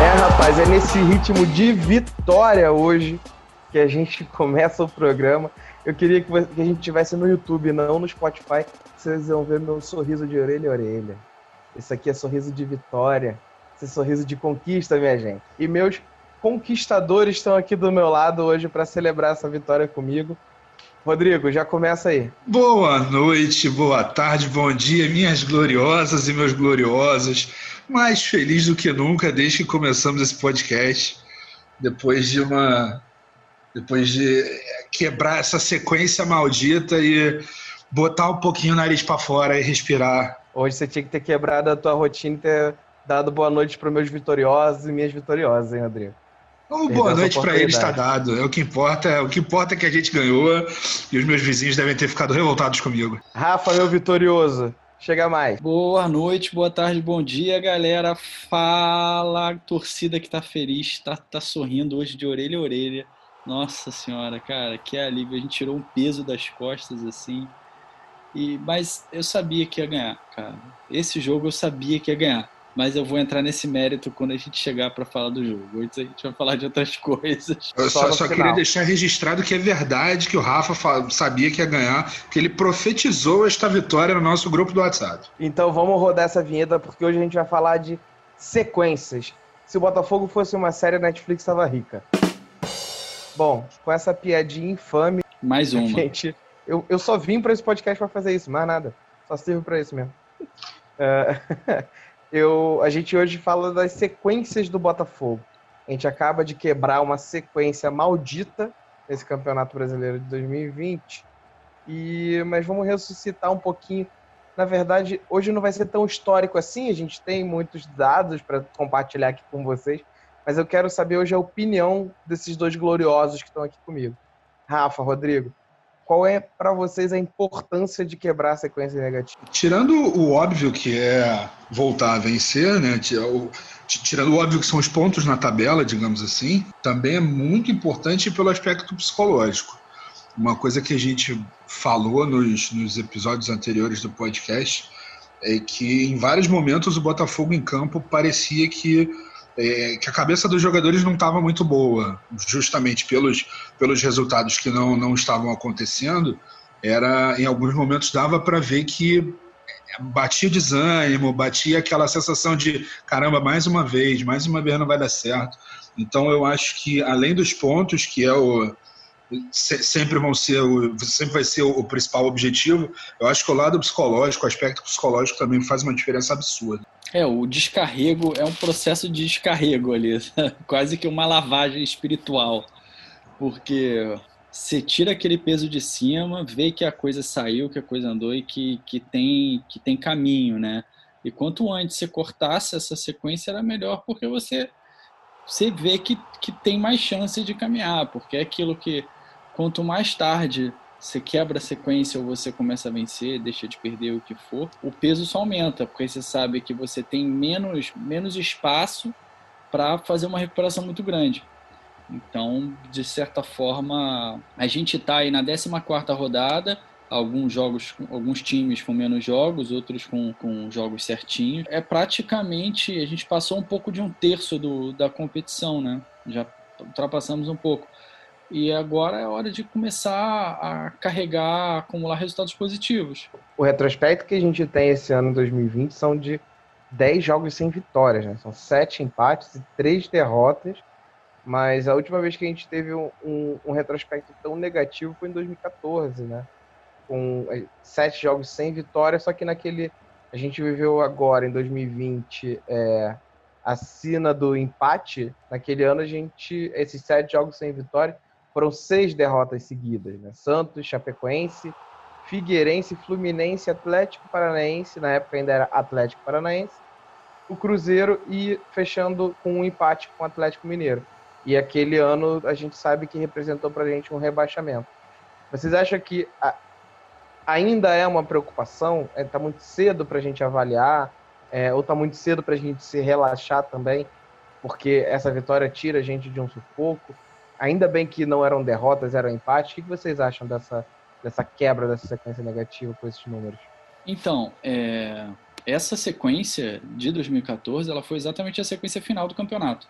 É, rapaz, é nesse ritmo de vitória hoje que a gente começa o programa. Eu queria que a gente tivesse no YouTube, não no Spotify. Vocês vão ver meu sorriso de orelha a orelha. Esse aqui é sorriso de vitória. Esse é sorriso de conquista, minha gente. E meus conquistadores estão aqui do meu lado hoje para celebrar essa vitória comigo. Rodrigo, já começa aí. Boa noite, boa tarde, bom dia, minhas gloriosas e meus gloriosos. Mais feliz do que nunca desde que começamos esse podcast. Depois de uma. Depois de quebrar essa sequência maldita e botar um pouquinho o nariz para fora e respirar. Hoje você tinha que ter quebrado a tua rotina e ter dado boa noite para meus vitoriosos e minhas vitoriosas, hein, Rodrigo? Oh, boa noite para ele está dado. É o que importa. O que importa é que a gente ganhou e os meus vizinhos devem ter ficado revoltados comigo. Rafa, meu vitorioso. Chega mais. Boa noite, boa tarde, bom dia, galera. Fala, torcida que tá feliz, tá, tá sorrindo hoje de orelha a orelha. Nossa senhora, cara, que alívio. A gente tirou um peso das costas, assim. E, mas eu sabia que ia ganhar, cara. Esse jogo eu sabia que ia ganhar mas eu vou entrar nesse mérito quando a gente chegar para falar do jogo. Antes a gente vai falar de outras coisas. Eu só, só queria deixar registrado que é verdade que o Rafa sabia que ia ganhar, que ele profetizou esta vitória no nosso grupo do WhatsApp. Então vamos rodar essa vinheta, porque hoje a gente vai falar de sequências. Se o Botafogo fosse uma série, a Netflix estava rica. Bom, com essa piadinha infame. Mais uma. Gente, eu, eu só vim para esse podcast para fazer isso, mais nada. Só sirvo para isso mesmo. Uh, eu, a gente hoje fala das sequências do Botafogo. A gente acaba de quebrar uma sequência maldita nesse Campeonato Brasileiro de 2020. E, mas vamos ressuscitar um pouquinho. Na verdade, hoje não vai ser tão histórico assim, a gente tem muitos dados para compartilhar aqui com vocês, mas eu quero saber hoje a opinião desses dois gloriosos que estão aqui comigo. Rafa, Rodrigo, qual é para vocês a importância de quebrar a sequência negativa? Tirando o óbvio que é voltar a vencer, né? Tirando o óbvio que são os pontos na tabela, digamos assim, também é muito importante pelo aspecto psicológico. Uma coisa que a gente falou nos, nos episódios anteriores do podcast é que em vários momentos o Botafogo em campo parecia que é, que a cabeça dos jogadores não estava muito boa, justamente pelos, pelos resultados que não, não estavam acontecendo. Era em alguns momentos dava para ver que batia o desânimo, batia aquela sensação de caramba, mais uma vez, mais uma vez não vai dar certo. Então eu acho que além dos pontos, que é o sempre vão ser o, sempre vai ser o principal objetivo, eu acho que o lado psicológico, o aspecto psicológico também faz uma diferença absurda. É, o descarrego é um processo de descarrego ali, quase que uma lavagem espiritual, porque você tira aquele peso de cima, vê que a coisa saiu, que a coisa andou e que, que, tem, que tem caminho, né? E quanto antes você cortasse essa sequência, era melhor, porque você, você vê que, que tem mais chance de caminhar, porque é aquilo que quanto mais tarde você quebra a sequência ou você começa a vencer, deixa de perder o que for, o peso só aumenta, porque você sabe que você tem menos, menos espaço para fazer uma recuperação muito grande. Então, de certa forma, a gente está aí na 14 rodada, alguns jogos, alguns times com menos jogos, outros com, com jogos certinhos. É praticamente, a gente passou um pouco de um terço do, da competição, né? Já ultrapassamos um pouco. E agora é hora de começar a carregar, acumular resultados positivos. O retrospecto que a gente tem esse ano 2020 são de 10 jogos sem vitórias, né? São 7 empates e 3 derrotas. Mas a última vez que a gente teve um, um, um retrospecto tão negativo foi em 2014, né? Com 7 é, jogos sem vitória, só que naquele. A gente viveu agora, em 2020, é, a sina do empate. Naquele ano, a gente. Esses 7 jogos sem vitória foram seis derrotas seguidas, né? Santos, Chapecoense, Figueirense, Fluminense, Atlético Paranaense, na época ainda era Atlético Paranaense, o Cruzeiro e fechando com um empate com o Atlético Mineiro. E aquele ano a gente sabe que representou para a gente um rebaixamento. Vocês acham que a, ainda é uma preocupação? Está é, tá muito cedo para a gente avaliar? É, ou está muito cedo para a gente se relaxar também? Porque essa vitória tira a gente de um sufoco? Ainda bem que não eram derrotas, eram empates. O que vocês acham dessa, dessa quebra dessa sequência negativa com esses números? Então, é, essa sequência de 2014 ela foi exatamente a sequência final do campeonato.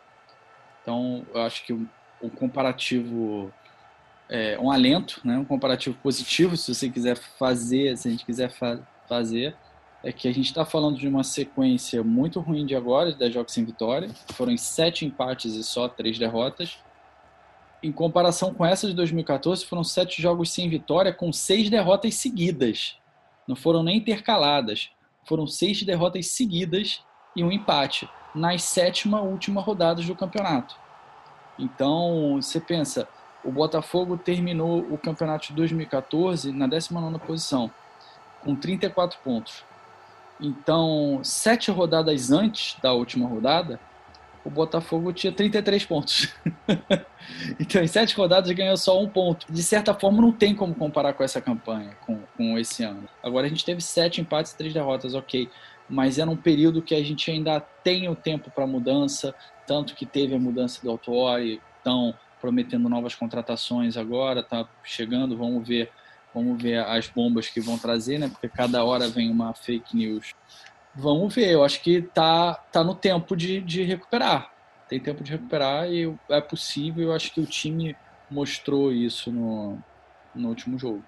Então, eu acho que o, comparativo é um alento, né, um comparativo positivo, se você quiser fazer, se a gente quiser fa fazer, é que a gente está falando de uma sequência muito ruim de agora, de 10 jogos sem vitória. Foram sete empates e só três derrotas. Em comparação com essa de 2014, foram sete jogos sem vitória com seis derrotas seguidas. Não foram nem intercaladas. Foram seis derrotas seguidas e um empate nas sétima última rodadas do campeonato. Então, você pensa, o Botafogo terminou o campeonato de 2014 na 19 posição, com 34 pontos. Então, sete rodadas antes da última rodada, o Botafogo tinha 33 pontos. então, em sete rodadas ganhou só um ponto. De certa forma, não tem como comparar com essa campanha, com, com esse ano. Agora, a gente teve sete empates e três derrotas, ok. Mas era um período que a gente ainda tem o tempo para mudança, tanto que teve a mudança do Autuori, estão prometendo novas contratações agora, tá chegando, vamos ver Vamos ver as bombas que vão trazer, né? Porque cada hora vem uma fake news. Vamos ver, eu acho que tá, tá no tempo de, de recuperar. Tem tempo de recuperar e é possível. Eu acho que o time mostrou isso no, no último jogo.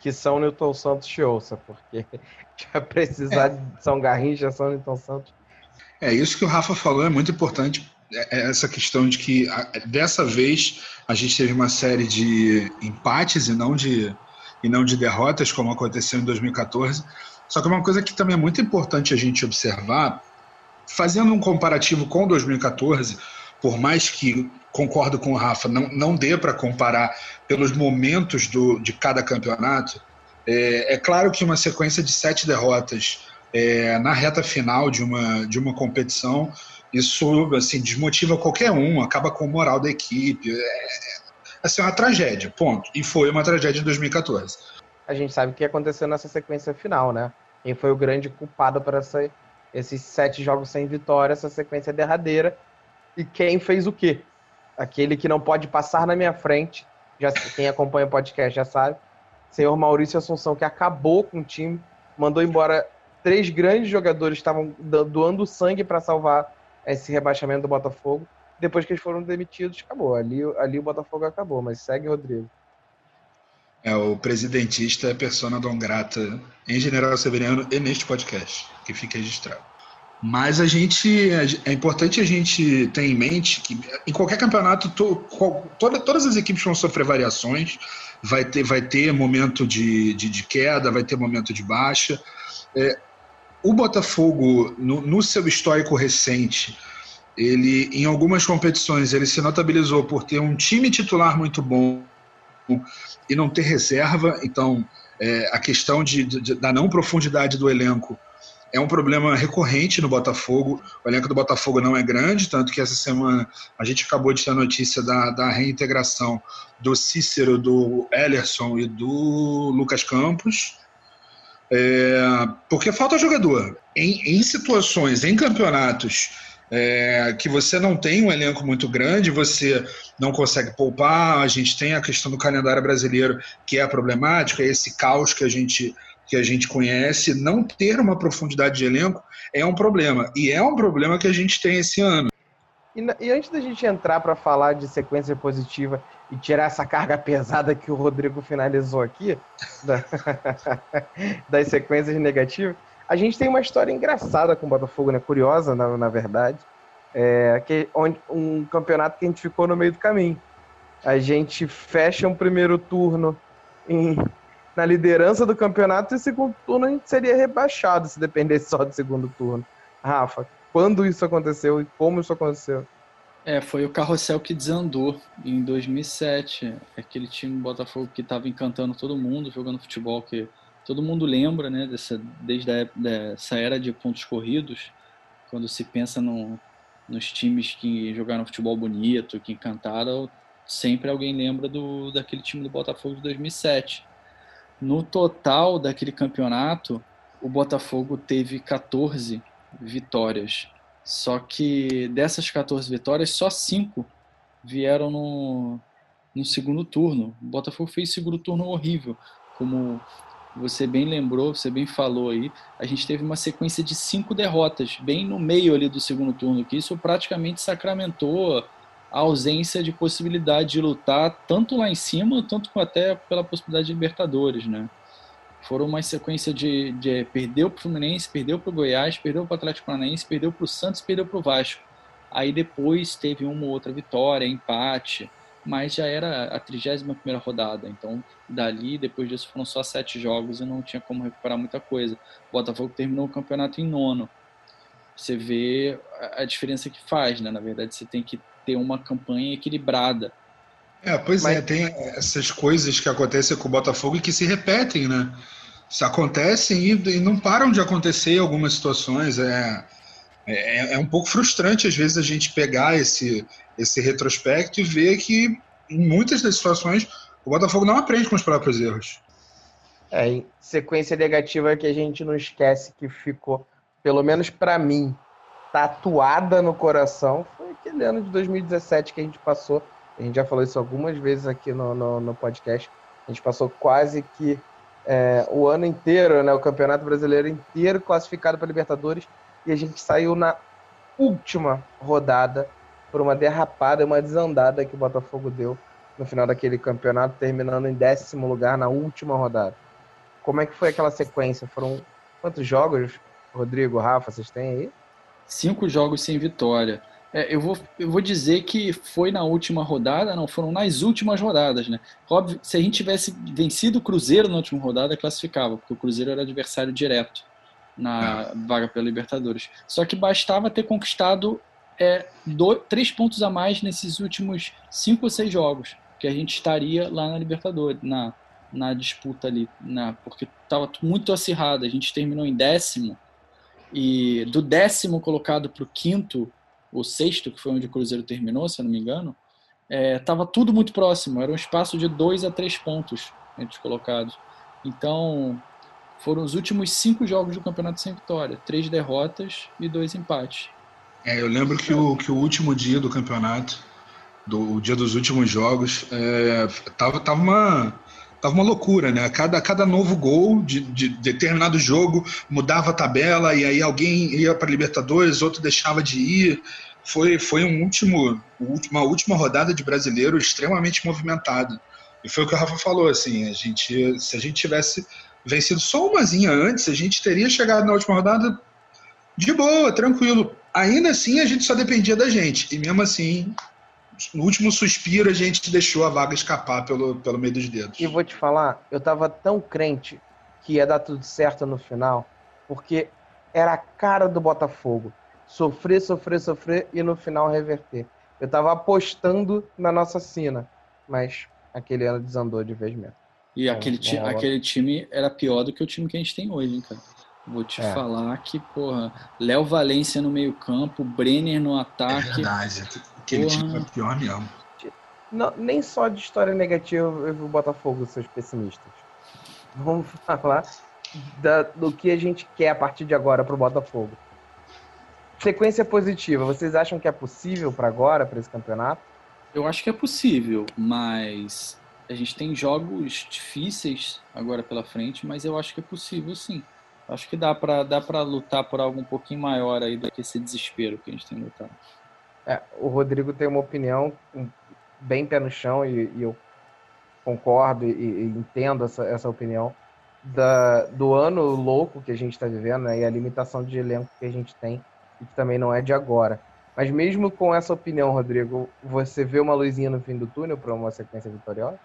Que São Newton Santos te ouça, porque já precisar é. de São Garrincha, São Newton Santos. É, isso que o Rafa falou é muito importante é, é essa questão de que dessa vez a gente teve uma série de empates e não de, e não de derrotas, como aconteceu em 2014. Só que uma coisa que também é muito importante a gente observar, fazendo um comparativo com 2014, por mais que concordo com o Rafa, não, não dê para comparar pelos momentos do, de cada campeonato, é, é claro que uma sequência de sete derrotas é, na reta final de uma, de uma competição isso assim, desmotiva qualquer um, acaba com o moral da equipe. É, é, assim, é uma tragédia, ponto. E foi uma tragédia em 2014. A gente sabe o que aconteceu nessa sequência final, né? Quem foi o grande culpado essa, esses sete jogos sem vitória, essa sequência derradeira. E quem fez o quê? Aquele que não pode passar na minha frente, já, quem acompanha o podcast já sabe, senhor Maurício Assunção, que acabou com o time, mandou embora três grandes jogadores, estavam doando sangue para salvar esse rebaixamento do Botafogo. Depois que eles foram demitidos, acabou. Ali, ali o Botafogo acabou, mas segue, Rodrigo. É, o presidentista persona não grata em General Severiano e neste podcast, que fica registrado. Mas a gente é importante a gente ter em mente que em qualquer campeonato to, toda, todas as equipes vão sofrer variações, vai ter, vai ter momento de, de, de queda, vai ter momento de baixa. É, o Botafogo, no, no, seu histórico recente, ele em algumas competições ele se notabilizou por ter um time titular muito bom e não ter reserva. Então, é, a questão de, de, da não profundidade do elenco é um problema recorrente no Botafogo. O elenco do Botafogo não é grande, tanto que essa semana a gente acabou de ter a notícia da, da reintegração do Cícero, do Ellerson e do Lucas Campos. É, porque falta jogador. Em, em situações, em campeonatos é, que você não tem um elenco muito grande, você não consegue poupar, a gente tem a questão do calendário brasileiro que é problemática, esse caos que a gente que a gente conhece, não ter uma profundidade de elenco é um problema. E é um problema que a gente tem esse ano. E, e antes da gente entrar para falar de sequência positiva e tirar essa carga pesada que o Rodrigo finalizou aqui, da, das sequências negativas, a gente tem uma história engraçada com o Botafogo, né? Curiosa, na, na verdade. É, que, onde, um campeonato que a gente ficou no meio do caminho. A gente fecha um primeiro turno em, na liderança do campeonato e segundo turno a gente seria rebaixado se dependesse só do segundo turno. Rafa, quando isso aconteceu e como isso aconteceu? É, foi o carrossel que desandou em 2007. Aquele time do Botafogo que estava encantando todo mundo, jogando futebol que todo mundo lembra, né? Dessa, desde a, dessa era de pontos corridos, quando se pensa no, nos times que jogaram futebol bonito, que encantaram, sempre alguém lembra do, daquele time do Botafogo de 2007. No total daquele campeonato, o Botafogo teve 14 vitórias só que dessas 14 vitórias, só 5 vieram no, no segundo turno. O Botafogo fez segundo turno horrível, como você bem lembrou, você bem falou aí, a gente teve uma sequência de cinco derrotas, bem no meio ali do segundo turno, que isso praticamente sacramentou a ausência de possibilidade de lutar tanto lá em cima, tanto até pela possibilidade de Libertadores, né? Foram uma sequência de, de perdeu para o Fluminense, perdeu para o Goiás, perdeu para o Atlético Paranaense, perdeu para o Santos, perdeu para o Vasco. Aí depois teve uma outra vitória, empate, mas já era a 31 primeira rodada, então dali, depois disso, foram só sete jogos e não tinha como recuperar muita coisa. O Botafogo terminou o campeonato em nono. Você vê a diferença que faz, né? Na verdade, você tem que ter uma campanha equilibrada. É, pois Mas... é, tem essas coisas que acontecem com o Botafogo e que se repetem, né? Se acontecem e, e não param de acontecer em algumas situações. É, é, é, um pouco frustrante, às vezes, a gente pegar esse, esse retrospecto e ver que, em muitas das situações, o Botafogo não aprende com os próprios erros. É, sequência negativa que a gente não esquece que ficou, pelo menos para mim, tatuada no coração foi aquele ano de 2017 que a gente passou. A gente já falou isso algumas vezes aqui no, no, no podcast. A gente passou quase que é, o ano inteiro, né, o Campeonato Brasileiro inteiro classificado para Libertadores e a gente saiu na última rodada por uma derrapada, uma desandada que o Botafogo deu no final daquele campeonato, terminando em décimo lugar na última rodada. Como é que foi aquela sequência? Foram quantos jogos, Rodrigo, Rafa, vocês têm aí? Cinco jogos sem vitória. É, eu, vou, eu vou dizer que foi na última rodada, não, foram nas últimas rodadas, né? Óbvio, se a gente tivesse vencido o Cruzeiro na última rodada, classificava, porque o Cruzeiro era adversário direto na vaga pela Libertadores. Só que bastava ter conquistado é, dois, três pontos a mais nesses últimos cinco ou seis jogos, que a gente estaria lá na Libertadores, na, na disputa ali, na, porque estava muito acirrado. A gente terminou em décimo e do décimo colocado para o quinto, ou sexto, que foi onde o Cruzeiro terminou, se eu não me engano, estava é, tudo muito próximo. Era um espaço de dois a três pontos entre os colocados. Então, foram os últimos cinco jogos do campeonato sem vitória: três derrotas e dois empates. É, eu lembro que o, que o último dia do campeonato, do, o dia dos últimos jogos, é, tava, tava uma Tava uma loucura, né? Cada, cada novo gol de, de determinado jogo mudava a tabela e aí alguém ia para Libertadores, outro deixava de ir. Foi, foi um último, uma última rodada de brasileiro extremamente movimentada. E foi o que o Rafa falou, assim, a gente, se a gente tivesse vencido só umazinha antes, a gente teria chegado na última rodada de boa, tranquilo. Ainda assim, a gente só dependia da gente. E mesmo assim, no último suspiro, a gente deixou a vaga escapar pelo, pelo meio dos dedos. E vou te falar, eu tava tão crente que ia dar tudo certo no final, porque era a cara do Botafogo. Sofrer, sofrer, sofrer e no final reverter. Eu tava apostando na nossa sina, mas aquele ano desandou de vez mesmo. E é, aquele, ti, aquele time era pior do que o time que a gente tem hoje, hein, cara? Vou te é. falar que, porra, Léo Valência no meio-campo, Brenner no ataque. É verdade. Aquele Porra. time é pior mesmo. Não, nem só de história negativa eu vi o Botafogo, seus pessimistas. Vamos falar da, do que a gente quer a partir de agora para o Botafogo. Sequência positiva, vocês acham que é possível para agora, para esse campeonato? Eu acho que é possível, mas a gente tem jogos difíceis agora pela frente, mas eu acho que é possível sim. Acho que dá para dá lutar por algo um pouquinho maior aí do que esse desespero que a gente tem lutado. É, o Rodrigo tem uma opinião bem pé no chão e, e eu concordo e, e, entendo essa, essa opinião da, do ano louco que a gente está vivendo né, e a limitação de elenco que a gente tem e que também não é de agora. Mas mesmo com essa opinião, Rodrigo, você vê uma luzinha no fim do túnel para uma sequência vitoriosa?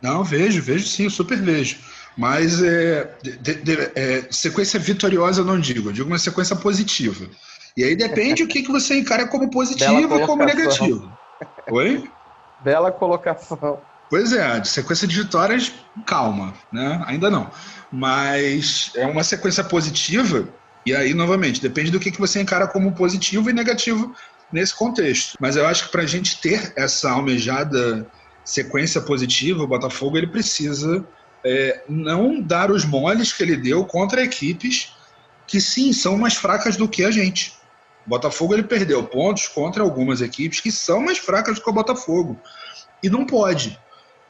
Não, vejo, vejo sim, super vejo. Mas é, de, de, é, sequência vitoriosa eu não digo, eu digo uma sequência positiva. E aí depende o que, que você encara como positivo e como negativo. Oi? Bela colocação. Pois é, de sequência de vitórias, calma, né? Ainda não. Mas é uma sequência positiva, e aí, novamente, depende do que, que você encara como positivo e negativo nesse contexto. Mas eu acho que para a gente ter essa almejada sequência positiva, o Botafogo ele precisa é, não dar os moles que ele deu contra equipes que sim são mais fracas do que a gente. O Botafogo ele perdeu pontos contra algumas equipes que são mais fracas do que o Botafogo. E não pode.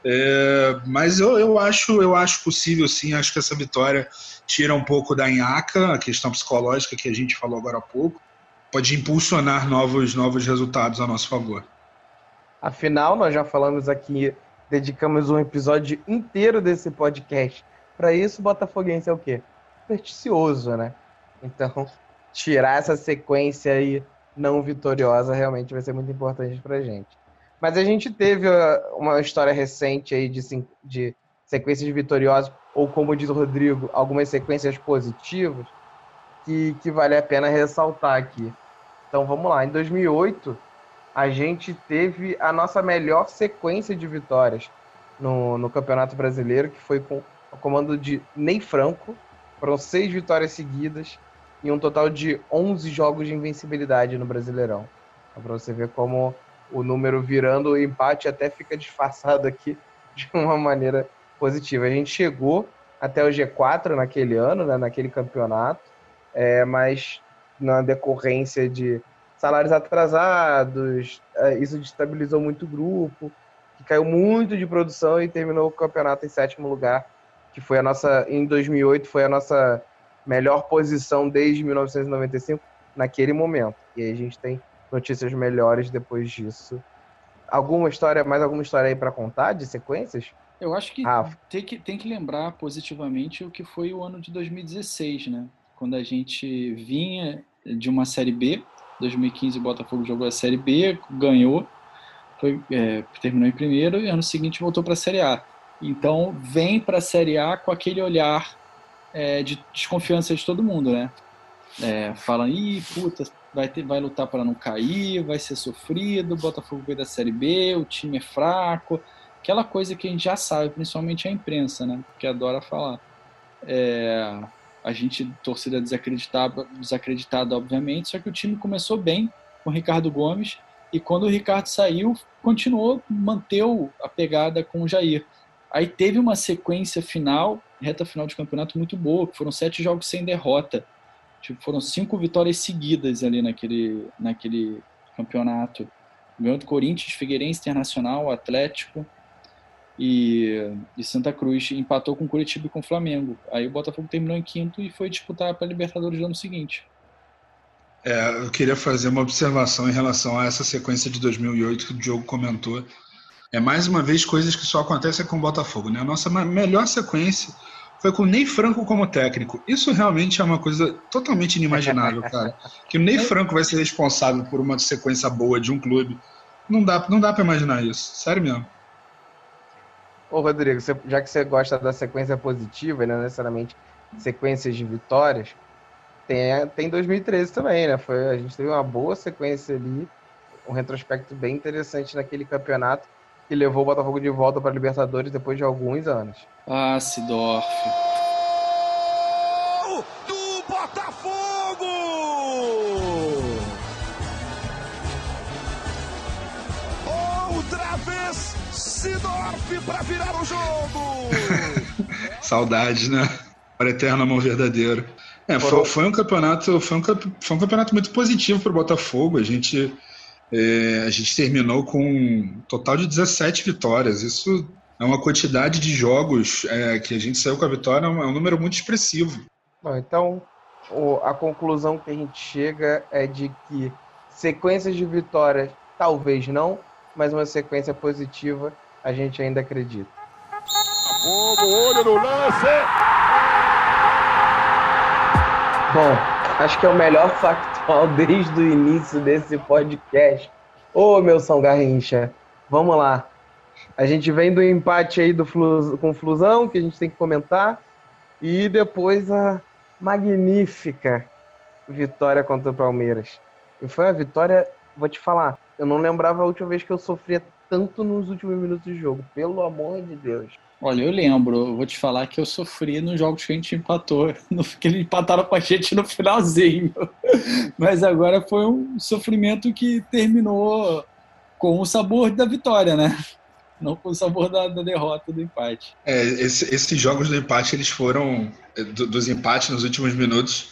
É, mas eu, eu, acho, eu acho possível sim, acho que essa vitória tira um pouco da nhaca, a questão psicológica que a gente falou agora há pouco, pode impulsionar novos, novos resultados a nosso favor. Afinal, nós já falamos aqui, dedicamos um episódio inteiro desse podcast. Para isso, o Botafoguense é o quê? Supersticioso, né? Então, tirar essa sequência aí não vitoriosa realmente vai ser muito importante pra gente. Mas a gente teve uma história recente aí de, de sequências vitoriosas, ou como diz o Rodrigo, algumas sequências positivas, que, que vale a pena ressaltar aqui. Então vamos lá, em 2008 a gente teve a nossa melhor sequência de vitórias no, no Campeonato Brasileiro, que foi com o comando de Ney Franco. Foram seis vitórias seguidas e um total de 11 jogos de invencibilidade no Brasileirão. Para você ver como o número virando o empate até fica disfarçado aqui de uma maneira positiva. A gente chegou até o G4 naquele ano, né, naquele campeonato, é, mas na decorrência de salários atrasados, é, isso destabilizou muito o grupo, que caiu muito de produção e terminou o campeonato em sétimo lugar, que foi a nossa, em 2008, foi a nossa melhor posição desde 1995 naquele momento. E aí a gente tem notícias melhores depois disso. Alguma história, mais alguma história aí para contar de sequências? Eu acho que, tem que tem que lembrar positivamente o que foi o ano de 2016, né? Quando a gente vinha de uma Série B, 2015 o Botafogo jogou a Série B, ganhou, foi, é, terminou em primeiro e ano seguinte voltou para a Série A. Então vem para a Série A com aquele olhar é, de desconfiança de todo mundo, né? É, falam, ih, puta, vai, ter, vai lutar para não cair, vai ser sofrido, o Botafogo veio da Série B, o time é fraco, aquela coisa que a gente já sabe, principalmente a imprensa, né? Que adora falar. É, a gente, torcida desacreditada, desacreditada, obviamente, só que o time começou bem com o Ricardo Gomes, e quando o Ricardo saiu, continuou, manteve a pegada com o Jair. Aí teve uma sequência final, reta final de campeonato muito boa, foram sete jogos sem derrota. Tipo, foram cinco vitórias seguidas ali naquele, naquele campeonato. Ganhou do Corinthians, Figueirense Internacional, Atlético e, e Santa Cruz. Empatou com Curitiba e com Flamengo. Aí o Botafogo terminou em quinto e foi disputar para a Libertadores no ano seguinte. É, eu queria fazer uma observação em relação a essa sequência de 2008 que o Diogo comentou é mais uma vez coisas que só acontecem com o Botafogo. Né? A nossa melhor sequência foi com o Ney Franco como técnico. Isso realmente é uma coisa totalmente inimaginável, cara. Que o Ney Franco vai ser responsável por uma sequência boa de um clube. Não dá, não dá para imaginar isso. Sério mesmo. Ô, Rodrigo, você, já que você gosta da sequência positiva não necessariamente sequências de vitórias, tem, tem 2013 também, né? Foi, a gente teve uma boa sequência ali, um retrospecto bem interessante naquele campeonato que levou o Botafogo de volta para a Libertadores depois de alguns anos. Ah, Sidorf. O jogo! Saudade, né? Para eterno amor verdadeiro. É, foi, foi, um campeonato, foi um, foi um campeonato muito positivo para o Botafogo. A gente é, a gente terminou com um total de 17 vitórias. Isso é uma quantidade de jogos é, que a gente saiu com a vitória, é um, é número muito expressivo. Então, o, a conclusão que a gente chega é de que sequências de vitórias, talvez não, mas uma sequência positiva, a gente ainda acredita. Fogo, olho no lance! Bom, Acho que é o melhor factual desde o início desse podcast. Ô, meu São Garrincha, vamos lá. A gente vem do empate aí do Flu, com o Flusão, que a gente tem que comentar, e depois a magnífica vitória contra o Palmeiras. E foi uma vitória, vou te falar, eu não lembrava a última vez que eu sofria tanto nos últimos minutos de jogo, pelo amor de Deus. Olha, eu lembro, eu vou te falar que eu sofri nos jogos que a gente empatou, no, que eles empataram com a gente no finalzinho. Mas agora foi um sofrimento que terminou com o sabor da vitória, né? Não com o sabor da, da derrota, do empate. É, esse, esses jogos do empate, eles foram, é, do, dos empates nos últimos minutos,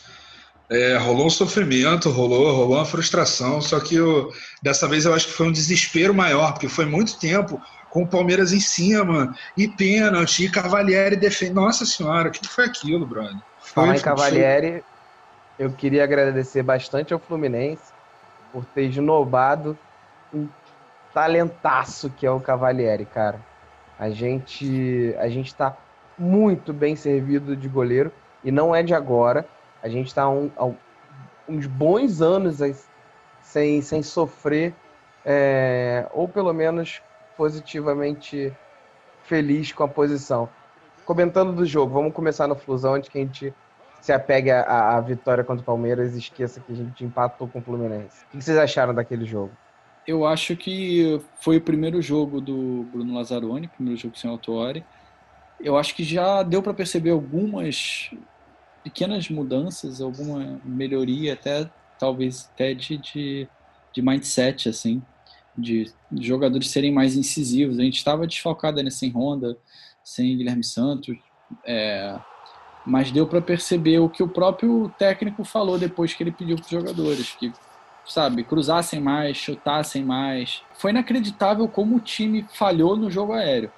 é, rolou um sofrimento, rolou, rolou uma frustração, só que eu, dessa vez eu acho que foi um desespero maior, porque foi muito tempo com o Palmeiras em cima, e pênalti, e Cavalieri defende. Nossa senhora, o que foi aquilo, brother? Foi, Falar em Cavalieri, eu queria agradecer bastante ao Fluminense por ter esnobado um talentaço que é o Cavalieri, cara. A gente, a gente tá muito bem servido de goleiro e não é de agora. A gente está um, uns bons anos sem, sem sofrer, é, ou pelo menos positivamente feliz com a posição. Comentando do jogo, vamos começar no Flusão, onde que a gente se apegue à, vitória contra o Palmeiras e esqueça que a gente empatou com o Fluminense. O que vocês acharam daquele jogo? Eu acho que foi o primeiro jogo do Bruno Lazzaroni, primeiro jogo sem autori. Eu acho que já deu para perceber algumas pequenas mudanças, alguma melhoria, até talvez até de, de, de mindset, assim, de, jogadores serem mais incisivos. A gente estava desfalcado né, sem Honda, sem Guilherme Santos, é, mas deu para perceber o que o próprio técnico falou depois que ele pediu para os jogadores, que sabe, cruzassem mais, chutassem mais. Foi inacreditável como o time falhou no jogo aéreo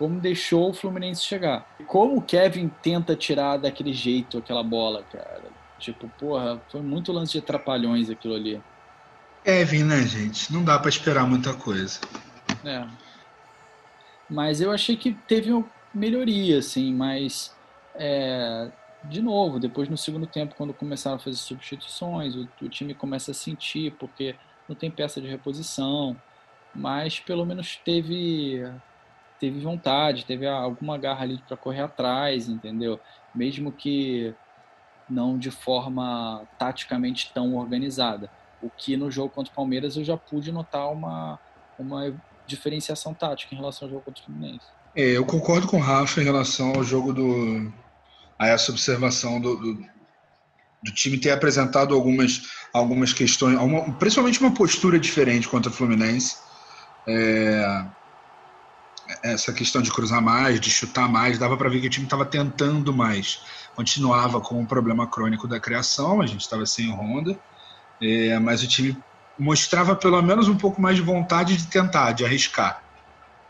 como deixou o Fluminense chegar. Como o Kevin tenta tirar daquele jeito aquela bola, cara. Tipo, porra, foi muito lance de trapalhões aquilo ali. Kevin, né, gente? Não dá para esperar muita coisa. É. Mas eu achei que teve uma melhoria, assim, mas é, de novo, depois no segundo tempo, quando começaram a fazer substituições, o, o, time começa a sentir, porque não tem peça de reposição, mas pelo menos teve teve vontade, teve alguma garra ali para correr atrás, entendeu? Mesmo que não de forma taticamente tão organizada. O que no jogo contra o Palmeiras eu já pude notar uma, uma diferenciação tática em relação ao jogo contra o Fluminense. É, eu concordo com o Rafa em relação ao jogo do. a essa observação do, do, do time ter apresentado algumas, algumas questões, uma, principalmente uma postura diferente contra o Fluminense. É, essa questão de cruzar mais, de chutar mais, dava para ver que o time estava tentando mais. Continuava com o problema crônico da criação, a gente estava sem Honda, é, mas o time mostrava pelo menos um pouco mais de vontade de tentar, de arriscar.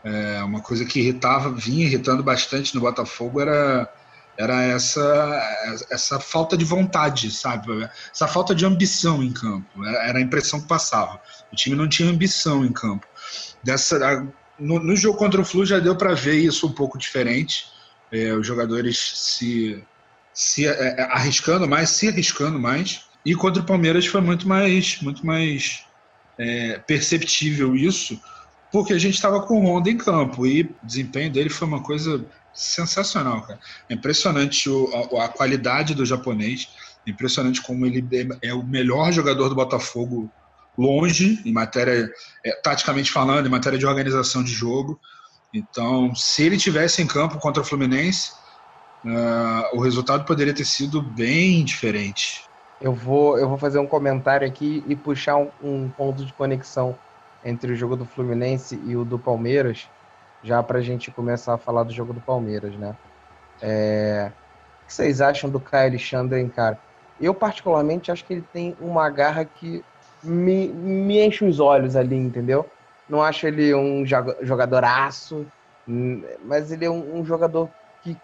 É, uma coisa que irritava, vinha irritando bastante no Botafogo era, era essa, essa falta de vontade, sabe? Essa falta de ambição em campo. Era, a impressão que passava. O time não tinha ambição em campo. Dessa, no, no, jogo contra o Flu já deu para ver isso um pouco diferente. É, os jogadores se, se é, é, arriscando mais, se arriscando mais. E contra o Palmeiras foi muito mais, muito mais é, perceptível isso, porque a gente estava com o Honda em campo e o desempenho dele foi uma coisa sensacional, cara. É impressionante o, a, a, qualidade do japonês, é impressionante como ele é o melhor jogador do Botafogo longe em matéria, é, taticamente falando, em matéria de organização de jogo. Então, se ele tivesse em campo contra o Fluminense, uh, o resultado poderia ter sido bem diferente. Eu vou, eu vou fazer um comentário aqui e puxar um, um ponto de conexão entre o jogo do Fluminense e o do Palmeiras, já para a gente começar a falar do jogo do Palmeiras, né? É... O que vocês acham do Caio Alexandre, hein, cara? Eu, particularmente, acho que ele tem uma garra que me, me enche os olhos ali, entendeu? Não acho ele um jogadoraço, mas ele é um, um jogador que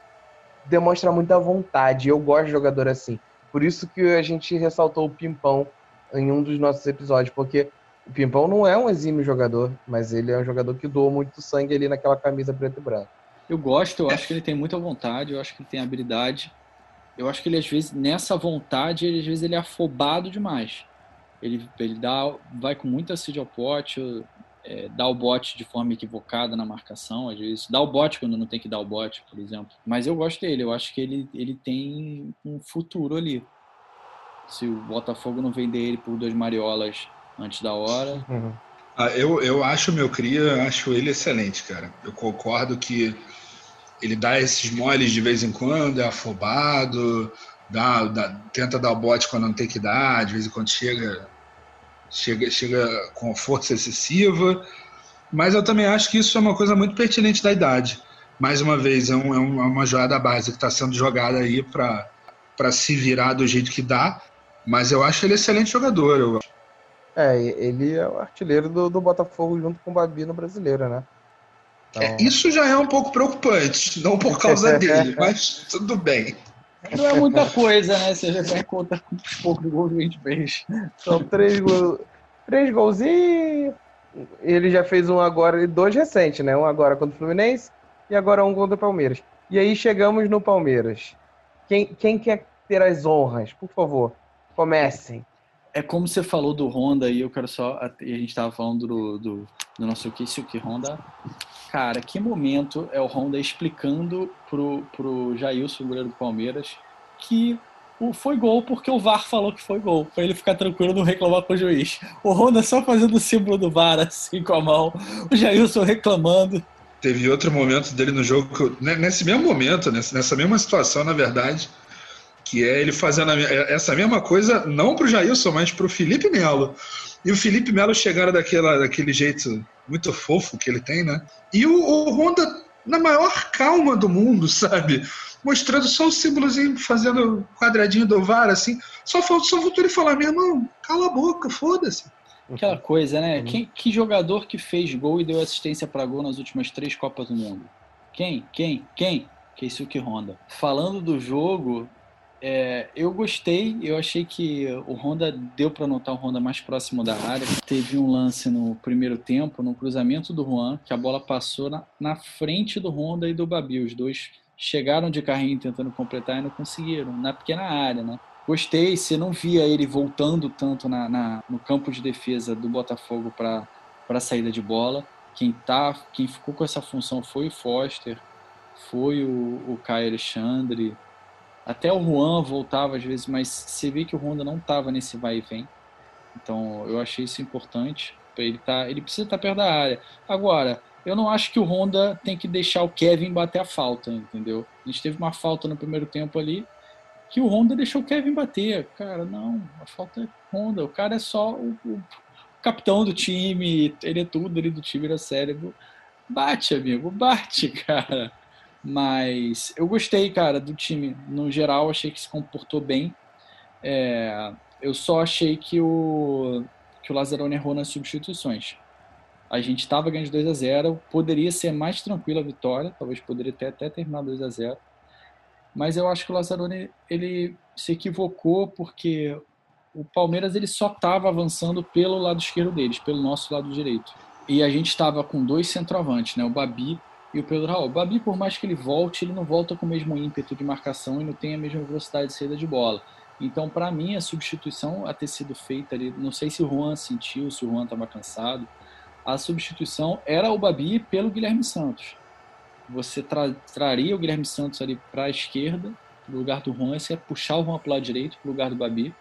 demonstra muita vontade. Eu gosto de jogador assim. Por isso que a gente ressaltou o Pimpão em um dos nossos episódios, porque o Pimpão não é um exímio jogador, mas ele é um jogador que doa muito sangue ali naquela camisa preto e branco. Eu gosto, eu acho que ele tem muita vontade, eu acho que ele tem habilidade. Eu acho que ele, às vezes, nessa vontade, ele, às vezes, ele é afobado demais. Ele, ele dá, vai com muita sede ao pote, é, dá o bote de forma equivocada na marcação, às vezes. Dá o bote quando não tem que dar o bote, por exemplo. Mas eu gosto dele, eu acho que ele, ele tem um futuro ali. Se o Botafogo não vender ele por dois mariolas antes da hora. Uhum. Ah, eu, eu acho meu cria, acho ele excelente, cara. Eu concordo que ele dá esses moles de vez em quando, é afobado, dá, dá, tenta dar o bote quando não tem que dar, de vez em quando chega, chega, chega com força excessiva. Mas eu também acho que isso é uma coisa muito pertinente da idade. Mais uma vez, é, um, é uma jogada base que está sendo jogada aí para se virar do jeito que dá. Mas eu acho ele excelente jogador. Eu... É, ele é o artilheiro do, do Botafogo junto com o Babi no brasileiro, né? Então... É, isso já é um pouco preocupante, não por causa dele, mas tudo bem. Não é muita coisa, né? Você já vai contar com os poucos gols que a gente fez. São três, gols, três golzinhos. Ele já fez um agora e dois recentes, né? Um agora contra o Fluminense e agora um contra o Palmeiras. E aí chegamos no Palmeiras. Quem, quem quer ter as honras? Por favor, comecem. É como você falou do Honda e eu quero só. A gente estava falando do, do, do nosso que Honda. Cara, que momento é o Honda explicando pro, pro Jailson, o goleiro do Palmeiras, que o foi gol porque o VAR falou que foi gol. Pra ele ficar tranquilo não reclamar com o juiz. O Honda só fazendo o símbolo do VAR assim com a mão. O Jailson reclamando. Teve outro momento dele no jogo, né, nesse mesmo momento, nessa mesma situação, na verdade, que é ele fazendo é, essa mesma coisa, não para o Jailson, mas para o Felipe Melo. E o Felipe Melo chegaram daquela, daquele jeito muito fofo que ele tem, né? E o, o Honda, na maior calma do mundo, sabe? Mostrando só o símbolozinho, fazendo quadradinho do VAR, assim. Só faltou, só faltou ele falar, meu irmão, cala a boca, foda-se. Aquela coisa, né? Uhum. Quem, que jogador que fez gol e deu assistência para gol nas últimas três Copas do Mundo? Quem? Quem? Quem? Keisuke Honda. Falando do jogo, é, eu gostei, eu achei que o Honda deu para notar o Honda mais próximo da área. Teve um lance no primeiro tempo, no cruzamento do Juan, que a bola passou na, na frente do Honda e do Babi. Os dois chegaram de carrinho tentando completar e não conseguiram, na pequena área, né? Gostei, você não via ele voltando tanto na, na no campo de defesa do Botafogo para a saída de bola. Quem, tá, quem ficou com essa função foi o Foster, foi o, o Caio Alexandre, até o Juan voltava às vezes, mas você vê que o Honda não estava nesse vai e vem. Então eu achei isso importante. Ele, tá, ele precisa estar tá perto da área. Agora, eu não acho que o Honda tem que deixar o Kevin bater a falta, entendeu? A gente teve uma falta no primeiro tempo ali, que o Honda deixou o Kevin bater. Cara, não, a falta é Honda. O cara é só o, o capitão do time, ele é tudo ali do time, ele é o cérebro. Bate, amigo, bate, cara. Mas eu gostei, cara, do time. No geral, achei que se comportou bem. É, eu só achei que o, que o Lazzaroni errou nas substituições. A gente estava ganhando 2 a 0 poderia ser mais tranquila a vitória, talvez poderia ter até terminado 2 a 0 mas eu acho que o Lazzaroni ele se equivocou porque o Palmeiras ele só estava avançando pelo lado esquerdo deles, pelo nosso lado direito. E a gente estava com dois centroavantes, né? O Babi e o Pedro Raul. O Babi, por mais que ele volte, ele não volta com o mesmo ímpeto de marcação e não tem a mesma velocidade de saída de bola. Então, para mim, a substituição a ter sido feita ali, não sei se o Juan sentiu, se o Juan estava cansado, a substituição era o Babi pelo Guilherme Santos você tra traria o Guilherme Santos ali para a esquerda, no lugar do Juan, você ia puxar o Juan para o lado direito, para o lugar do Babi,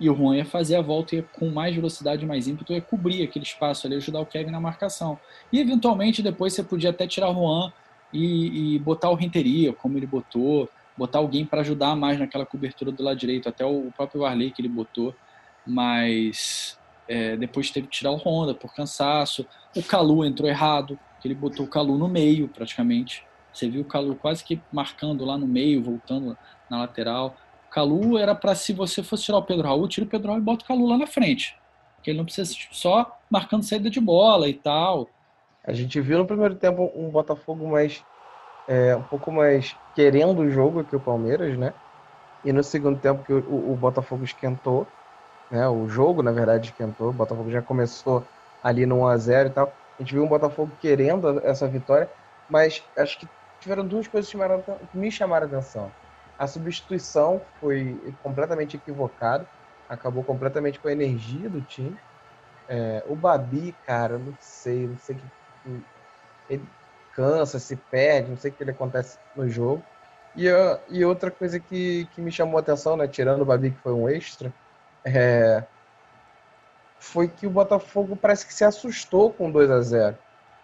e o Juan ia fazer a volta ia, com mais velocidade, mais ímpeto, ia cobrir aquele espaço ali, ajudar o Kevin na marcação. E eventualmente depois você podia até tirar o Juan e, e botar o Renteria, como ele botou, botar alguém para ajudar mais naquela cobertura do lado direito, até o próprio Varley que ele botou, mas é, depois teve que tirar o Honda por cansaço. O Calu entrou errado, que ele botou o Calu no meio, praticamente. Você viu o Calu quase que marcando lá no meio, voltando na lateral. Calu era para se você fosse tirar o Pedro Raul, tira o Pedro Raul e bota o Calu lá na frente. Que ele não precisa só marcando saída de bola e tal. A gente viu no primeiro tempo um Botafogo mais é, um pouco mais querendo o jogo que o Palmeiras, né? E no segundo tempo que o, o, Botafogo esquentou, né? O jogo, na verdade, esquentou. O Botafogo já começou ali no 1 a 0 e tal. A gente viu um Botafogo querendo essa vitória, mas acho que tiveram duas coisas que me chamaram a atenção. A substituição foi completamente equivocada, acabou completamente com a energia do time. É, o Babi, cara, não sei, não sei que ele cansa, se perde, não sei o que ele acontece no jogo. E, e outra coisa que, que me chamou a atenção, né, tirando o Babi que foi um extra, é, foi que o Botafogo parece que se assustou com 2 a 0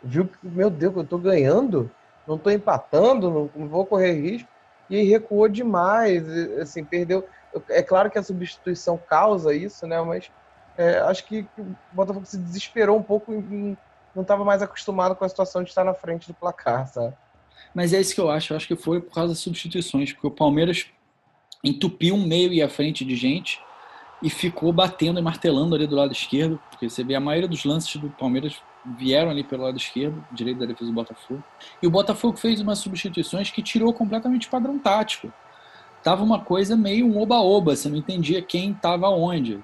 Viu que, meu Deus, eu tô ganhando, não tô empatando, não, não vou correr risco. E recuou demais, assim, perdeu. É claro que a substituição causa isso, né? Mas é, acho que, o Botafogo se desesperou um pouco e não estava mais acostumado com a situação de estar na frente do placar, sabe? Mas é isso que eu acho. Eu acho que foi por causa das substituições, porque o Palmeiras entupiu um meio e a frente de gente e ficou batendo e martelando ali do lado esquerdo, porque você vê a maioria dos lances do Palmeiras vieram ali pelo lado esquerdo, direito da defesa do Botafogo. E o Botafogo fez umas substituições que tirou completamente o padrão tático. Tava uma coisa meio um oba-oba, você não entendia quem estava onde.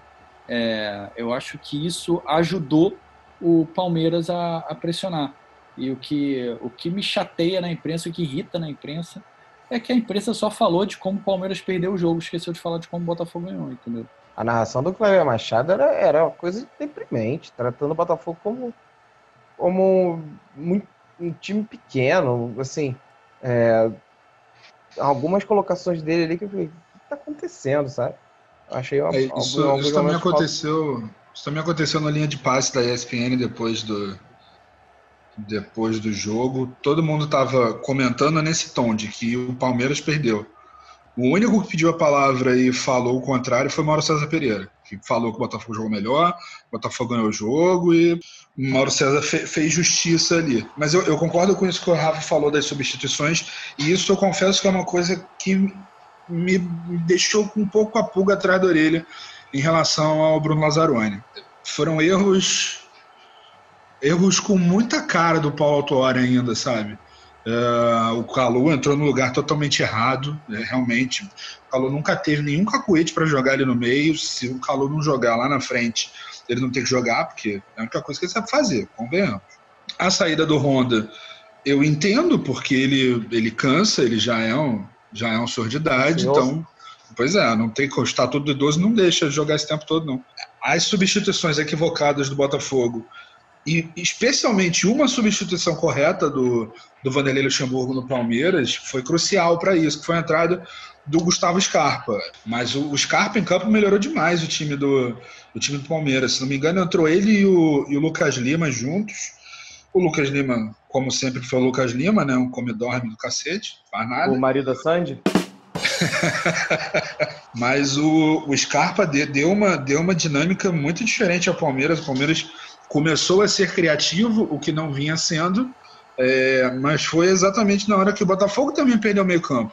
É, eu acho que isso ajudou o Palmeiras a, a, pressionar. E o que, o que me chateia na imprensa, o que irrita na imprensa, é que a imprensa só falou de como o Palmeiras perdeu o jogo, esqueceu de falar de como o Botafogo ganhou, entendeu? A narração do Cleber Machado era, era uma coisa deprimente, tratando o Botafogo como, como um, um time pequeno, assim, é, algumas colocações dele ali que eu falei, o que tá acontecendo, sabe? Achei uma, é, isso, alguma, isso também aconteceu. Isso também aconteceu na linha de passe da ESPN depois do depois do jogo. Todo mundo estava comentando nesse tom de que o Palmeiras perdeu. O único que pediu a palavra e falou o contrário foi Mauro César Pereira, que falou que o Botafogo jogou melhor, o Botafogo ganhou o jogo e o Mauro César fe fez justiça ali. Mas eu, eu, concordo com isso que o Rafa falou das substituições, e isso eu confesso que é uma coisa que me deixou um pouco a pulga atrás da orelha em relação ao Bruno Lazzaroni. Foram erros erros com muita cara do Paulo Autuori ainda, sabe? Uh, o Calu entrou no lugar totalmente errado, né, realmente. O Calu nunca teve nenhum cacuete para jogar ali no meio. Se o Calu não jogar lá na frente, ele não tem que jogar, porque é a única coisa que ele sabe fazer, convenhamos. A saída do Honda, eu entendo, porque ele, ele cansa, ele já é um, já é um senhor de idade, então. Pois é, não tem que estar tudo idoso, não deixa jogar esse tempo todo, não. As substituições equivocadas do Botafogo, e especialmente uma substituição correta do, do Vanderlei Luxemburgo no Palmeiras, foi crucial para isso, que foi a entrada do Gustavo Scarpa. Mas o, o, Scarpa em campo melhorou demais o time do, o time do Palmeiras. Se não me engano, entrou ele e o, e o Lucas Lima juntos. O Lucas Lima, como sempre foi o Lucas Lima, né? Um come-dorme do cacete, faz nada. O marido da Sandy? Mas o, o Scarpa deu uma, deu uma dinâmica muito diferente ao Palmeiras. O Palmeiras começou a ser criativo, o que não vinha sendo, é, mas foi exatamente na hora que o Botafogo também perdeu o meio-campo.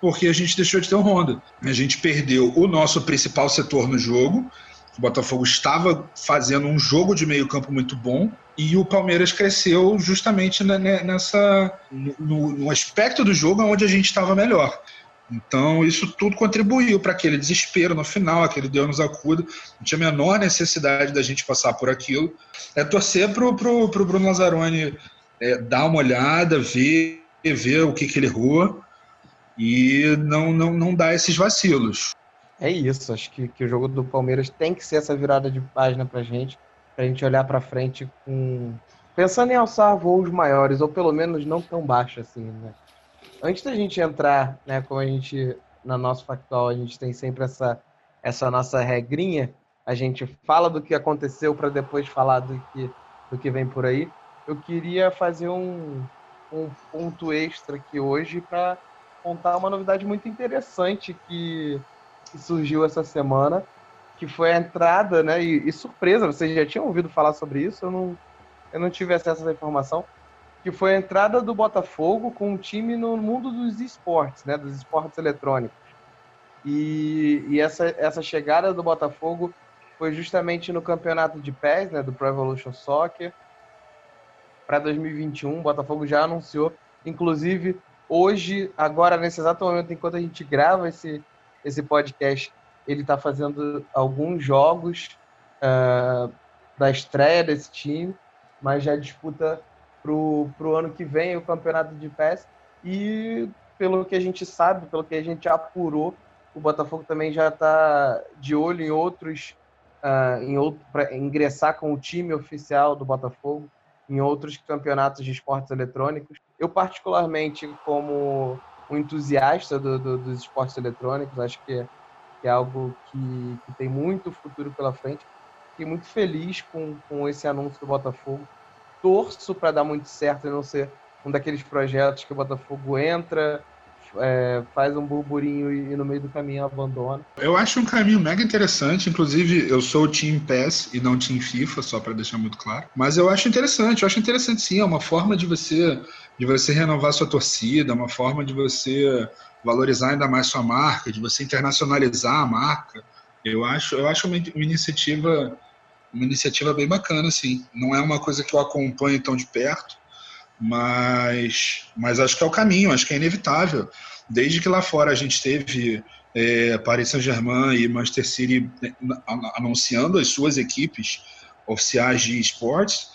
Porque a gente deixou de ter um Honda. A gente perdeu o nosso principal setor no jogo, o Botafogo estava fazendo um jogo de meio campo muito bom e o Palmeiras cresceu justamente nessa no, no aspecto do jogo onde a gente estava melhor. Então, isso tudo contribuiu para aquele desespero no final, aquele Deus nos acuda. Não tinha a menor necessidade da gente passar por aquilo. É torcer para o Bruno Lazzaroni é, dar uma olhada, ver, ver o que, que ele errou e não, não, não dar esses vacilos. É isso, acho que, que o jogo do Palmeiras tem que ser essa virada de página para gente, para a gente olhar para frente com pensando em alçar voos maiores ou pelo menos não tão baixo assim, né? Antes da gente entrar, né, como a gente na nosso factual a gente tem sempre essa essa nossa regrinha, a gente fala do que aconteceu para depois falar do que do que vem por aí. Eu queria fazer um um ponto extra aqui hoje para contar uma novidade muito interessante que que surgiu essa semana, que foi a entrada, né? E, e, surpresa, vocês já tinham ouvido falar sobre isso? Eu não, eu não tive acesso a essa informação. Que foi a entrada do Botafogo com um time no mundo dos esportes, né? Dos esportes eletrônicos. E, e essa, essa chegada do Botafogo foi justamente no campeonato de PES, né? Do Pro Evolution Soccer. Para 2021, o Botafogo já anunciou. Inclusive, hoje, agora, nesse exato momento, enquanto a gente grava esse, esse podcast ele está fazendo alguns jogos uh, da estreia desse time, mas já disputa para o ano que vem o campeonato de PES. E pelo que a gente sabe, pelo que a gente apurou, o Botafogo também já está de olho em outros, uh, em outro, para ingressar com o time oficial do Botafogo em outros campeonatos de esportes eletrônicos. Eu, particularmente, como um entusiasta do, do, dos esportes eletrônicos, acho que é, que é algo que, que, tem muito futuro pela frente. Fiquei muito feliz com, com esse anúncio do Botafogo. Torço para dar muito certo e não ser um daqueles projetos que o Botafogo entra, é, faz um burburinho e, no meio do caminho abandona. Eu acho um caminho mega interessante, inclusive eu sou o Team PES e não Team FIFA, só para deixar muito claro. Mas eu acho interessante, eu acho interessante sim, é uma forma de você de você renovar sua torcida, uma forma de você valorizar ainda mais sua marca, de você internacionalizar a marca. Eu acho, eu acho uma, uma iniciativa uma iniciativa bem bacana, assim. Não é uma coisa que eu acompanho tão de perto, mas, mas acho que é o caminho, acho que é inevitável. Desde que lá fora a gente teve é, Paris Saint-Germain e Manchester City né, anunciando as suas equipes oficiais de esportes,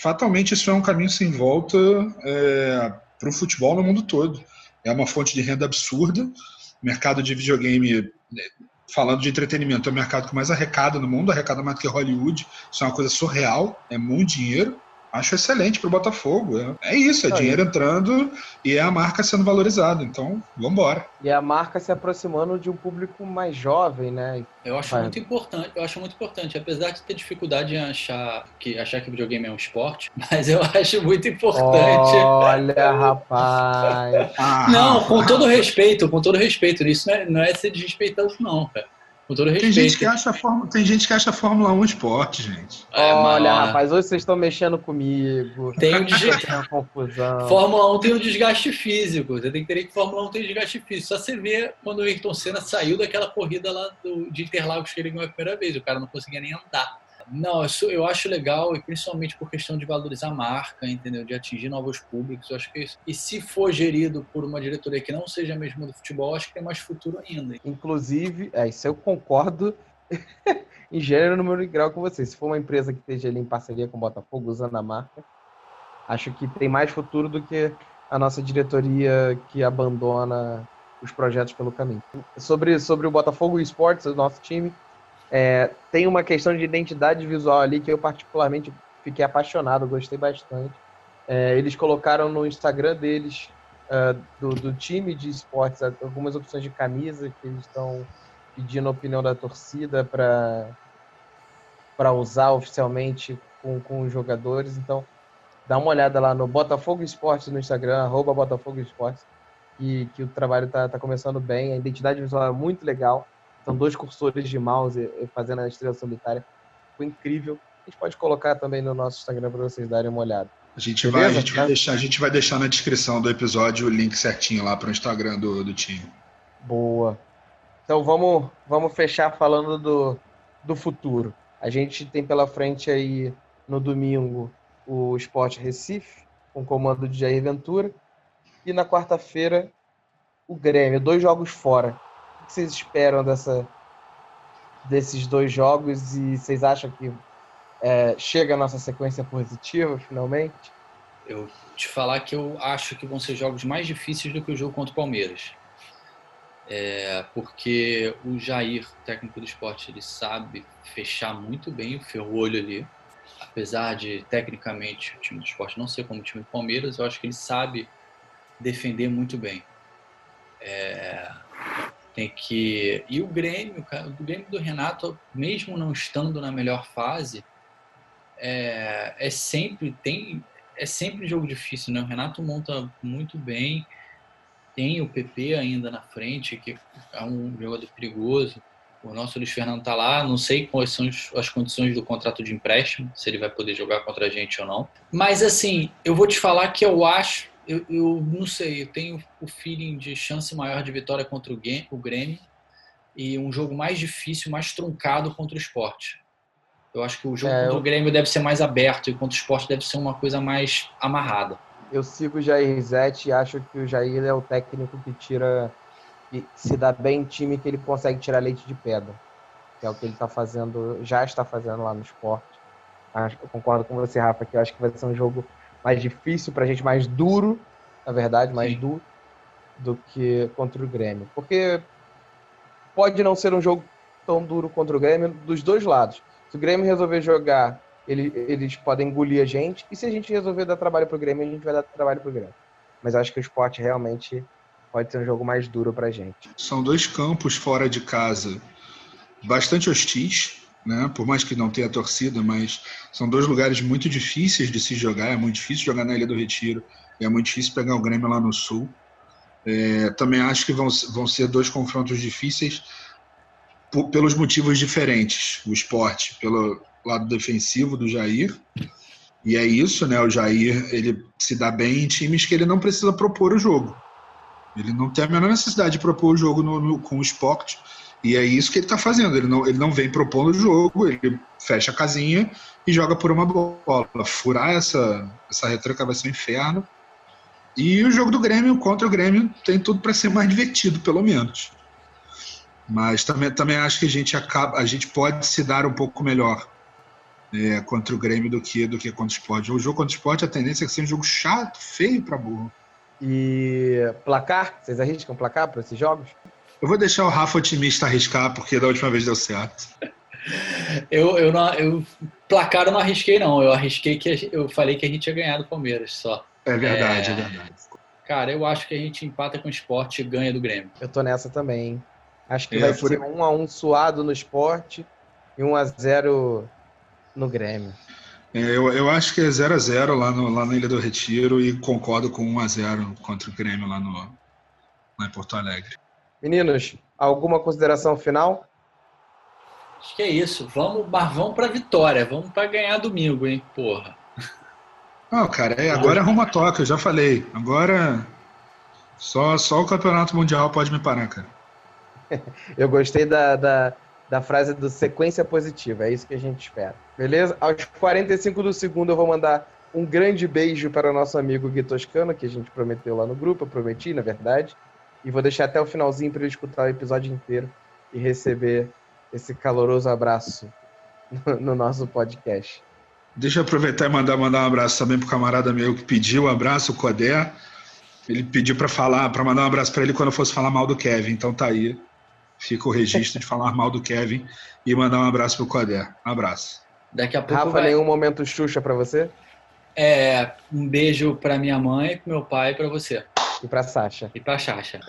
fatalmente isso é um caminho sem volta é, para o futebol no mundo todo. É uma fonte de renda absurda. mercado de videogame, né, falando de entretenimento, é o mercado que mais arrecada no mundo, arrecada mais do que Hollywood. Isso é uma coisa surreal, é muito dinheiro acho excelente para o Botafogo. É, é isso, é dinheiro entrando e é a marca sendo valorizada. Então, vamos embora. E a marca se aproximando de um público mais jovem, né? Eu acho Vai. muito importante, eu acho muito importante, apesar de ter dificuldade em achar que achar que videogame é um esporte, mas eu acho muito importante. Olha, rapaz. não, com todo respeito, com todo respeito, isso não é, não é ser desrespeitoso não, cara. Com todo respeito. Tem gente que acha, tem gente que acha a Fórmula 1 esporte, gente. É, Olha, mas... rapaz, hoje vocês estão mexendo comigo. Tem um desgaste. confusão. Fórmula 1 tem um desgaste físico. Você tem que ter que Fórmula 1 tem desgaste físico. Só você vê quando o Ayrton Senna saiu daquela corrida lá do, de Interlagos que ele ganhou a primeira vez. O cara não conseguia nem andar. Não, isso eu acho legal, e principalmente por questão de valorizar a marca, entendeu? De atingir novos públicos, eu acho que isso. E se for gerido por uma diretoria que não seja mesmo do futebol, acho que tem mais futuro ainda. Inclusive, é, isso eu concordo em gênero, número e grau com você. Se for uma empresa que esteja ali em parceria com o Botafogo, usando a marca, acho que tem mais futuro do que a nossa diretoria que abandona os projetos pelo caminho. Sobre, sobre o Botafogo Esportes, o nosso time, é, tem uma questão de identidade visual ali que eu particularmente fiquei apaixonado, gostei bastante. É, eles colocaram no Instagram deles, uh, do, do, time de esportes, algumas opções de camisa que eles estão pedindo a opinião da torcida para usar oficialmente com, com os jogadores. Então, dá uma olhada lá no Botafogo Esportes no Instagram, arroba Botafogo Esportes, que, que o trabalho está tá começando bem, a identidade visual é muito legal. São dois cursores de mouse fazendo a estrela solitária. Foi incrível. A gente pode colocar também no nosso Instagram para vocês darem uma olhada. A gente, vai, a, gente vai deixar, a gente vai deixar na descrição do episódio o link certinho lá para o Instagram do, do time. Boa. Então vamos, vamos fechar falando do, do futuro. A gente tem pela frente aí no domingo o Sport Recife, com comando de Jair Ventura. E na quarta-feira o Grêmio, dois jogos fora que vocês esperam dessa, desses dois jogos e vocês acham que é, chega a nossa sequência positiva finalmente? Eu te falar que eu acho que vão ser jogos mais difíceis do que o jogo contra o Palmeiras. É, porque o Jair, técnico do esporte, ele sabe fechar muito bem o ferrolho ali. Apesar de, tecnicamente, o time do esporte não ser como o time do Palmeiras, eu acho que ele sabe defender muito bem. É, tem que. E o Grêmio, cara, o Grêmio do Renato, mesmo não estando na melhor fase, é, é sempre tem é sempre jogo difícil, né? O Renato monta muito bem, tem o PP ainda na frente, que é um jogador perigoso. O nosso Luiz Fernando tá lá, não sei quais são as condições do contrato de empréstimo, se ele vai poder jogar contra a gente ou não. Mas assim, eu vou te falar que eu acho eu, eu não sei, eu tenho o feeling de chance maior de vitória contra o, game, o Grêmio e um jogo mais difícil, mais truncado contra o esporte. Eu acho que o jogo é, contra o Grêmio deve ser mais aberto e contra o esporte deve ser uma coisa mais amarrada. Eu sigo o Jair Zete e acho que o Jair é o técnico que tira, que se dá bem em time que ele consegue tirar leite de pedra. Que é o que ele está fazendo, já está fazendo lá no esporte. Eu concordo com você, Rafa, que eu acho que vai ser um jogo mais difícil pra gente, mais duro, na verdade, mais Sim. duro do que contra o Grêmio. Porque pode não ser um jogo tão duro contra o Grêmio dos dois lados. Se o Grêmio resolver jogar, ele, eles podem engolir a gente. E se a gente resolver dar trabalho pro Grêmio, a gente vai dar trabalho pro Grêmio. Mas acho que o esporte realmente pode ser um jogo mais duro pra gente. São dois campos fora de casa bastante hostis né? Por mais que não tenha torcida, mas são dois lugares muito difíceis de se jogar. É muito difícil jogar na Ilha do Retiro e é muito difícil pegar o Grêmio lá no Sul. É, também acho que vão, vão ser dois confrontos difíceis por, pelos motivos diferentes. O esporte pelo lado defensivo do Jair e é isso, né? O Jair ele se dá bem em times que ele não precisa propor o jogo. Ele não tem a menor necessidade de propor o jogo no, no, com o esporte E é isso que ele está fazendo. Ele não, ele não vem propondo o jogo, ele fecha a casinha e joga por uma bola. Furar essa, essa retranca vai ser um inferno. E o jogo do Grêmio contra o Grêmio tem tudo para ser mais divertido, pelo menos. Mas também, também acho que a gente acaba, a gente pode se dar um pouco melhor é, contra o Grêmio do que do que contra o Sport. O jogo contra o Sport a tendência é seja um jogo chato, feio para burro. E placar? Vocês arriscam placar para esses jogos? Eu vou deixar o Rafa otimista arriscar, porque da última vez deu certo. eu, eu, não, eu placar eu não arrisquei, não. Eu arrisquei que eu falei que a gente ia ganhar do Palmeiras só. É verdade, é, é verdade. Cara, eu acho que a gente empata com o esporte e ganha do Grêmio. Eu tô nessa também. Acho que é, vai ser um a um suado no esporte e um a zero no Grêmio. É, eu, eu acho que é 0 a 0 lá, no, lá na Ilha do Retiro e concordo com 1 a 0 contra o Grêmio lá, no, lá em Porto Alegre. Meninos, alguma consideração final? Acho que é isso. Vamos, mas vamos para vitória. Vamos para ganhar domingo, hein? Porra. Não, cara, é, agora é rumo a toca, eu já falei. Agora só, só o campeonato mundial pode me parar, cara. eu gostei da, da, da frase do sequência positiva. É isso que a gente espera. Beleza? Aos 45 do segundo eu vou mandar um grande beijo para o nosso amigo Gui Toscano, que a gente prometeu lá no grupo, eu prometi, na verdade. E vou deixar até o finalzinho para ele escutar o episódio inteiro e receber esse caloroso abraço no, no nosso podcast. Deixa eu aproveitar e mandar, mandar um abraço também pro camarada meu que pediu um abraço, o Codé. Ele pediu para falar, para mandar um abraço para ele quando eu fosse falar mal do Kevin. Então tá aí. Fica o registro de falar mal do Kevin e mandar um abraço pro Codé. Um abraço. Daqui a pouco Rafa, vai... nenhum momento Xuxa para você? É, um beijo para minha mãe, pro meu pai e para você. E para Sasha. E para Sasha.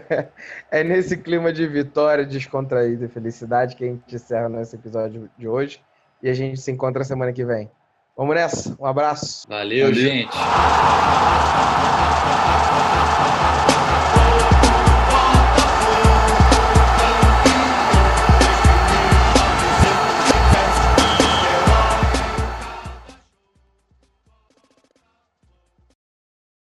é nesse clima de vitória, descontraída e felicidade que a gente encerra nosso episódio de hoje. E a gente se encontra semana que vem. Vamos nessa. Um abraço. Valeu. Valeu. gente.